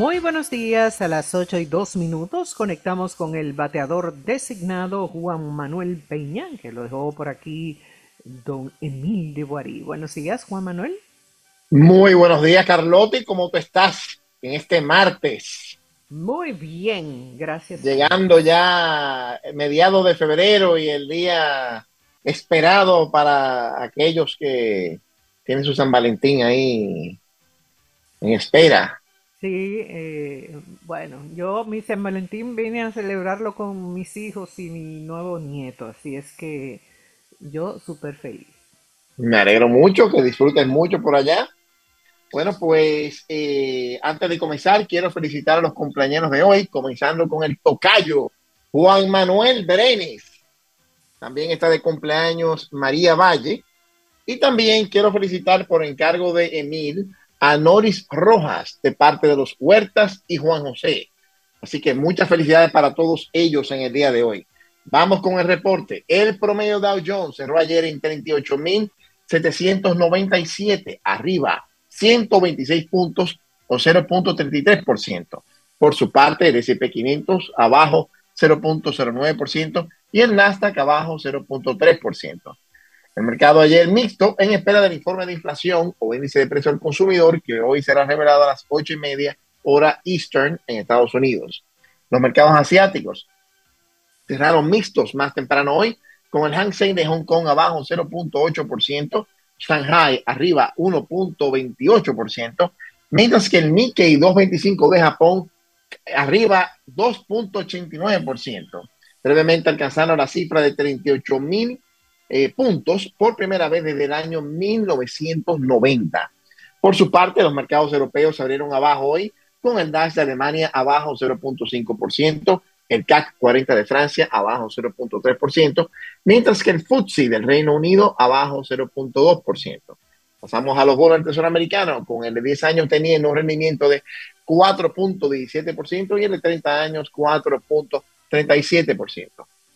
Muy buenos días, a las 8 y 2 minutos conectamos con el bateador designado Juan Manuel Peña, que lo dejó por aquí don Emil de. Buenos días, Juan Manuel. Muy buenos días, Carlotti, ¿cómo tú estás en este martes? Muy bien, gracias. Llegando ya mediados de febrero y el día esperado para aquellos que tienen su San Valentín ahí en espera. Sí, eh, bueno, yo mi San Valentín vine a celebrarlo con mis hijos y mi nuevo nieto, así es que yo súper feliz. Me alegro mucho, que disfruten mucho por allá. Bueno, pues eh, antes de comenzar, quiero felicitar a los cumpleaños de hoy, comenzando con el tocayo Juan Manuel Brenes. También está de cumpleaños María Valle. Y también quiero felicitar por encargo de Emil a Noris Rojas, de parte de los Huertas y Juan José. Así que muchas felicidades para todos ellos en el día de hoy. Vamos con el reporte. El promedio Dow Jones cerró ayer en 38.797, arriba 126 puntos o 0.33%. Por su parte, el S&P 500 abajo 0.09% y el Nasdaq abajo 0.3%. El mercado ayer mixto en espera del informe de inflación o índice de precio al consumidor que hoy será revelado a las ocho y media hora Eastern en Estados Unidos. Los mercados asiáticos cerraron mixtos más temprano hoy con el Hang Seng de Hong Kong abajo 0.8%, Shanghai arriba 1.28%, mientras que el Nikkei 225 de Japón arriba 2.89%. Brevemente alcanzaron la cifra de 38 mil eh, puntos por primera vez desde el año 1990. Por su parte, los mercados europeos abrieron abajo hoy con el DAX de Alemania abajo 0.5%, el CAC 40 de Francia abajo 0.3%, mientras que el FTSE del Reino Unido abajo 0.2%. Pasamos a los bonos del americano, con el de 10 años teniendo un rendimiento de 4.17% y el de 30 años 4.37%.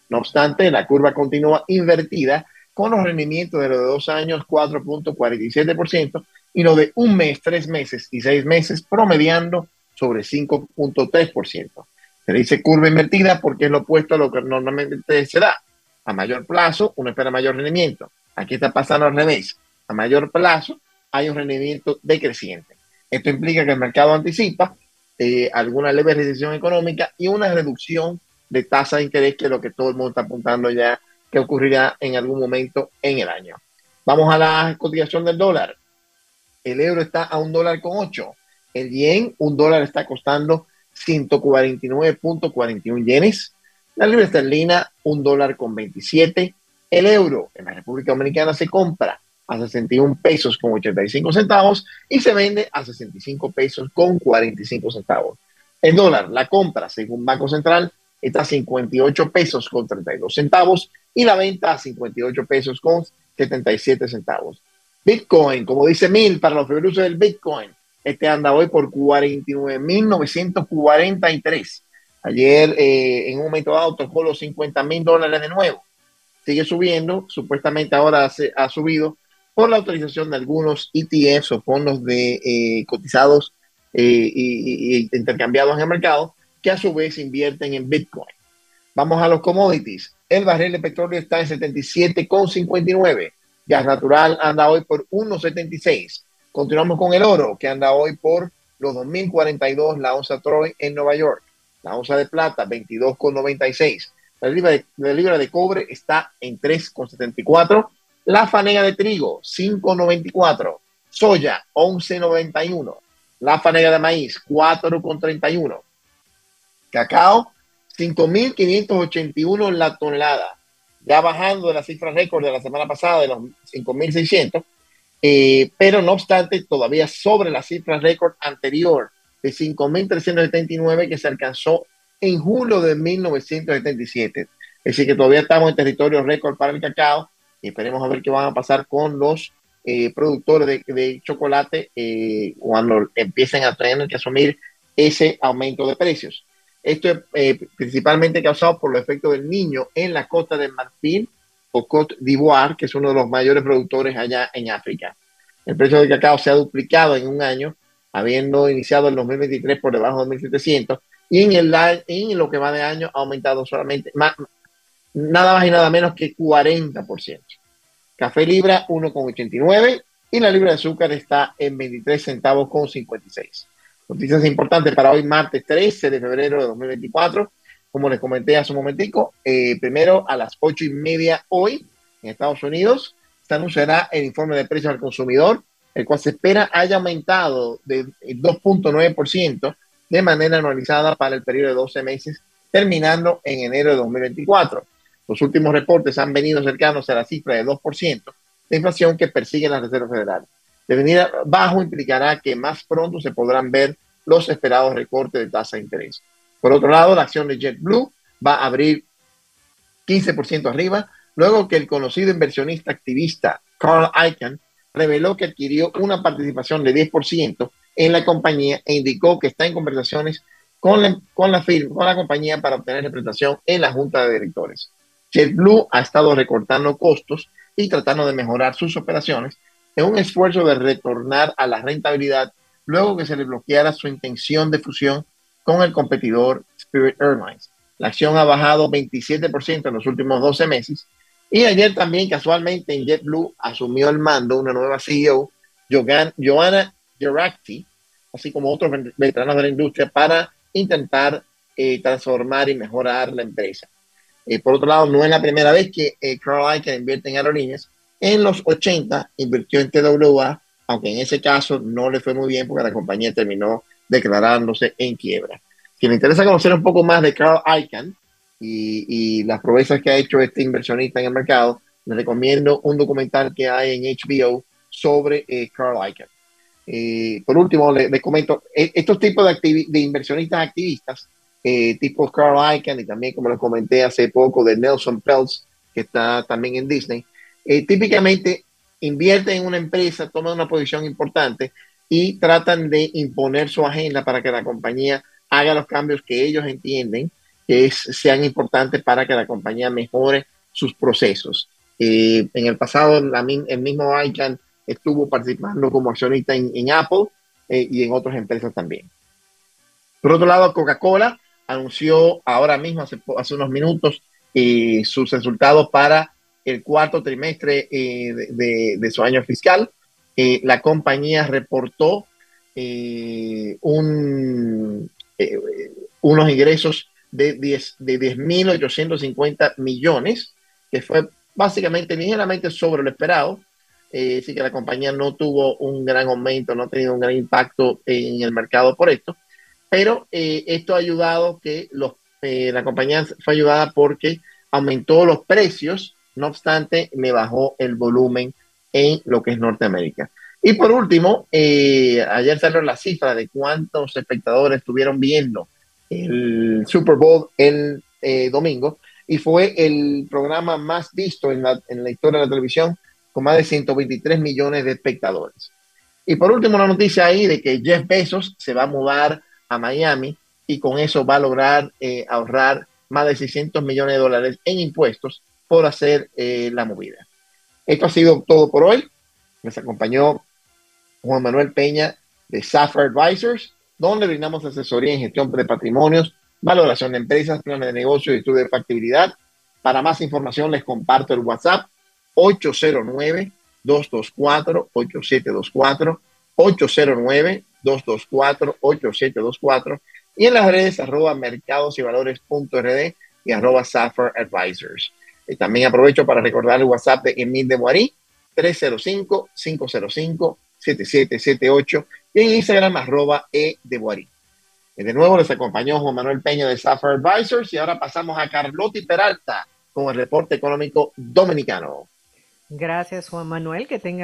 No obstante, la curva continúa invertida con los rendimientos de los de dos años 4.47% y los de un mes, tres meses y seis meses promediando sobre 5.3%. Se dice curva invertida porque es lo opuesto a lo que normalmente se da. A mayor plazo, uno espera mayor rendimiento. Aquí está pasando al revés. A mayor plazo, hay un rendimiento decreciente. Esto implica que el mercado anticipa eh, alguna leve recesión económica y una reducción de tasa de interés, que es lo que todo el mundo está apuntando ya que ocurrirá en algún momento en el año. Vamos a la cotización del dólar. El euro está a un dólar con ocho. El yen, un dólar está costando 149.41 yenes. La libra esterlina, un dólar con 27. El euro en la República Dominicana se compra a 61 pesos con 85 centavos y se vende a 65 pesos con 45 centavos. El dólar, la compra, según Banco Central, está a 58 pesos con 32 centavos y la venta a 58 pesos con 77 centavos. Bitcoin, como dice Mil, para los usos del Bitcoin, este anda hoy por 49.943. Ayer, eh, en un momento dado, tocó los 50 mil dólares de nuevo. Sigue subiendo, supuestamente ahora ha subido por la autorización de algunos ETFs o fondos de eh, cotizados eh, y, intercambiados en el mercado, que a su vez invierten en Bitcoin. Vamos a los commodities. El barril de petróleo está en 77,59. Gas natural anda hoy por 1,76. Continuamos con el oro, que anda hoy por los 2.042 la onza Troy en Nueva York. La onza de plata, 22,96. La libra de, la libra de cobre está en 3,74. La fanega de trigo, 5,94. Soya, 11,91. La fanega de maíz, 4,31. Cacao, 5.581 la tonelada. Ya bajando de la cifra récord de la semana pasada de los 5.600 eh, pero no obstante, todavía sobre la cifra récord anterior de 5.379 que se alcanzó en julio de 1977. Es decir, que todavía estamos en territorio récord para el cacao y esperemos a ver qué van a pasar con los eh, productores de, chocolate eh, cuando empiecen a tener que asumir ese aumento de precios. Esto es principalmente causado por los efectos del niño en la costa de Marfil o Côte d'Ivoire, que es uno de los mayores productores allá en África. El precio del cacao se ha duplicado en un año habiendo iniciado el 2023 por debajo de 1.700 y en, el, en lo que va de año ha aumentado solamente más, nada más y nada menos que 40%. Café libra 1,89 y la libra de azúcar está en 23 centavos con 56. Noticias importantes para hoy, martes 13 de febrero de 2024. Como les comenté hace un momentico, eh, primero a las 8 y media hoy en Estados Unidos se anunciará el informe de precios al consumidor, el cual se espera haya aumentado de 2.9% de manera anualizada para el periodo de 12 meses, terminando en enero de 2024. Los últimos reportes han venido cercanos a la cifra de 2% de inflación que persigue la Reserva Federal. De venir bajo implicará que más pronto se podrán ver los esperados recortes de tasa de interés. Por otro lado, la acción de JetBlue va a abrir 15% arriba, luego que el conocido inversionista activista Carl Icahn reveló que adquirió una participación de 10% en la compañía e indicó que está en conversaciones con la, con la, firma, con la compañía para obtener representación en la junta de directores. JetBlue ha estado recortando costos y tratando de mejorar sus operaciones en un esfuerzo de retornar a la rentabilidad luego que se le bloqueara su intención de fusión con el competidor Spirit Airlines. La acción ha bajado 27% en los últimos 12 meses y ayer también casualmente en JetBlue asumió el mando una nueva CEO, Joanna Geracti, así como otros veteranos de la industria para intentar eh, transformar y mejorar la empresa. Eh, por otro lado, no es la primera vez que eh, Carl Icahn invierte en aerolíneas. En los 80 invirtió en TWA, aunque en ese caso no le fue muy bien porque la compañía terminó declarándose en quiebra. Si le interesa conocer un poco más de Carl Icahn y, las proezas que ha hecho este inversionista en el mercado, le recomiendo un documental que hay en HBO sobre eh, Carl Icahn. Eh, por último, les comento, e, estos tipos de, de inversionistas activistas eh, tipo Carl Icahn y también, como les comenté hace poco, de Nelson Peltz, que está también en Disney, eh, típicamente invierten en una empresa, toman una posición importante y tratan de imponer su agenda para que la compañía haga los cambios que ellos entienden que sean importantes para que la compañía mejore sus procesos. Eh, en el pasado, el mismo Icahn estuvo participando como accionista en, Apple y en otras empresas también. Por otro lado, Coca-Cola anunció ahora mismo, hace, unos minutos, eh, sus resultados para el cuarto trimestre eh, de, su año fiscal. Eh, la compañía reportó un, unos ingresos de 10 de 10.850 millones, que fue básicamente ligeramente sobre lo esperado. así que la compañía no tuvo un gran aumento, no ha tenido un gran impacto en el mercado por esto pero eh, esto ha ayudado que los, eh, la compañía fue ayudada porque aumentó los precios, no obstante, me bajó el volumen en lo que es Norteamérica. Y por último, eh, ayer salió la cifra de cuántos espectadores estuvieron viendo el Super Bowl el domingo y fue el programa más visto en la, la historia de la televisión con más de 123 millones de espectadores. Y por último, una noticia ahí de que Jeff Bezos se va a mudar a Miami y con eso va a lograr eh, ahorrar más de 600 millones de dólares en impuestos por hacer eh, la movida. Esto ha sido todo por hoy. Les acompañó Juan Manuel Peña de Safra Advisors, donde brindamos asesoría en gestión de patrimonios, valoración de empresas, planes de negocio y estudio de factibilidad. Para más información les comparto el WhatsApp 809 224 8724 809 224-8724 y en las redes arroba mercados y y arroba Safar Advisors. Y también aprovecho para recordar el WhatsApp de Emil de Boarí, 305-505-7778 y en Instagram arroba E de. Y de nuevo les acompañó Juan Manuel Peña de Safar Advisors y ahora pasamos a Carlotti Peralta con el reporte económico dominicano. Gracias Juan Manuel, que tenga